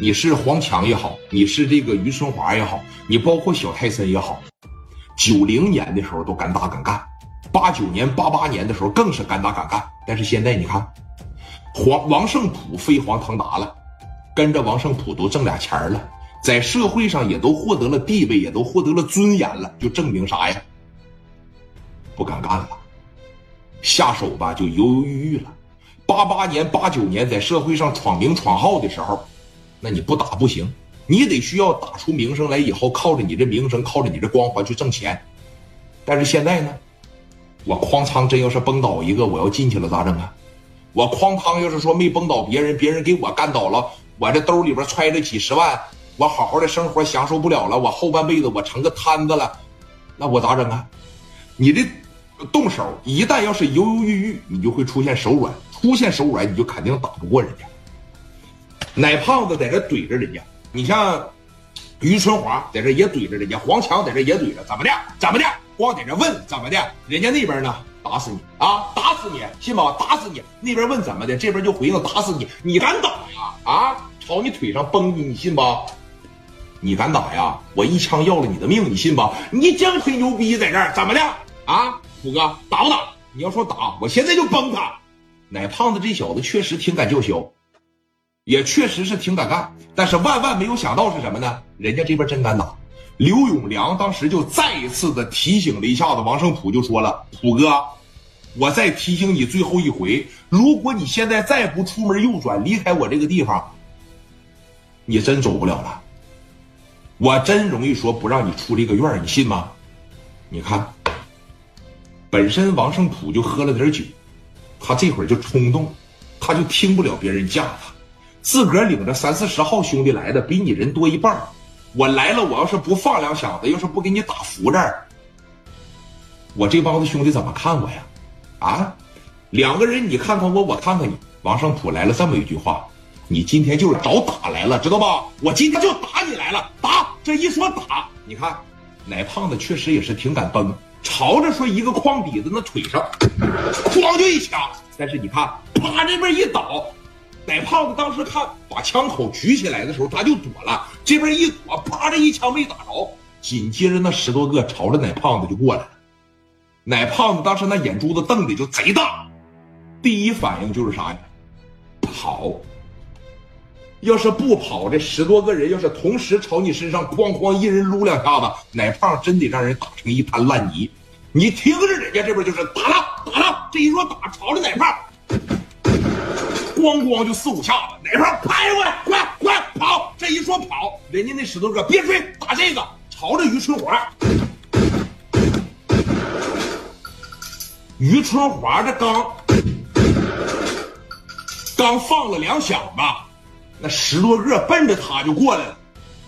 你是黄强也好，你是这个于春华也好，你包括小泰森也好，九零年的时候都敢打敢干，八九年、八八年的时候更是敢打敢干。但是现在你看，黄王胜普飞黄腾达了，跟着王胜普都挣俩钱了，在社会上也都获得了地位，也都获得了尊严了，就证明啥呀？不敢干了，下手吧就犹犹豫豫了。八八年、八九年在社会上闯名闯号的时候。那你不打不行，你得需要打出名声来，以后靠着你这名声，靠着你这光环去挣钱。但是现在呢，我哐仓真要是崩倒一个，我要进去了咋整啊？我哐当要是说没崩倒别人，别人给我干倒了，我这兜里边揣着几十万，我好好的生活享受不了了，我后半辈子我成个摊子了，那我咋整啊？你这动手一旦要是犹犹豫豫，你就会出现手软，出现手软你就肯定打不过人家。奶胖子在这怼着人家，你像于春华在这也怼着人家，黄强在这也怼着，怎么的？怎么的？光在这问怎么的？人家那边呢？打死你啊！打死你，信吗？打死你！那边问怎么的，这边就回应打死你！你敢打呀？啊！朝你腿上崩你，你信不？你敢打呀？我一枪要了你的命，你信不？你净吹牛逼在这儿，怎么的？啊，虎哥打不打？你要说打，我现在就崩他。奶胖子这小子确实挺敢叫嚣。也确实是挺敢干，但是万万没有想到是什么呢？人家这边真敢打。刘永良当时就再一次的提醒了一下子王胜普，就说了：“普哥，我再提醒你最后一回，如果你现在再不出门右转离开我这个地方，你真走不了了。我真容易说不让你出这个院你信吗？你看，本身王胜普就喝了点酒，他这会儿就冲动，他就听不了别人架他。”自个儿领着三四十号兄弟来的，比你人多一半我来了，我要是不放两响子，要是不给你打服这儿，我这帮子兄弟怎么看我呀？啊，两个人你看看我，我看看你。王胜普来了这么一句话：你今天就是找打来了，知道吧？我今天就打你来了，打！这一说打，你看，奶胖子确实也是挺敢崩，朝着说一个筐底子那腿上，咣就一枪。但是你看，啪这边一倒。奶胖子当时看把枪口举起来的时候，他就躲了。这边一躲，啪，这一枪没打着。紧接着那十多个朝着奶胖子就过来了。奶胖子当时那眼珠子瞪的就贼大，第一反应就是啥呀？跑。要是不跑，这十多个人要是同时朝你身上哐哐一人撸两下子，奶胖真得让人打成一滩烂泥。你听着，人家这边就是打了打了，这一说打，朝着奶胖。咣咣就四五下子，哪边拍过来，快快跑！这一说跑，人家那石头哥别追，打这个，朝着于春华。于春华这刚刚放了两响吧，那十多个奔着他就过来了。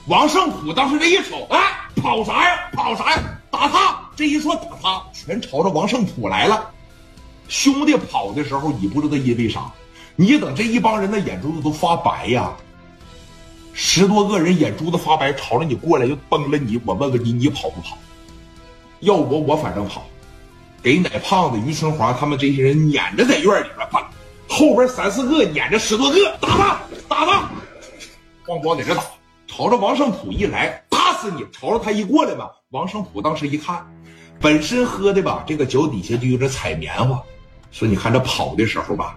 王胜普当时这一瞅，哎，跑啥呀？跑啥呀？打他！这一说打他，全朝着王胜普来了。兄弟跑的时候，你不知道因为啥。你等这一帮人的眼珠子都发白呀！十多个人眼珠子发白，朝着你过来就崩了你。我问问你，你跑不跑？要我，我反正跑。给奶胖子、于春华他们这些人撵着在院里边跑，后边三四个撵着十多个，打吧，打吧，咣咣在这打，朝着王胜普一来，打死你！朝着他一过来吧，王胜普当时一看，本身喝的吧，这个脚底下就有点踩棉花，说你看这跑的时候吧。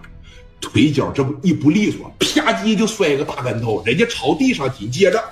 腿脚这不一不利索，啪叽就摔个大跟头，人家朝地上紧接着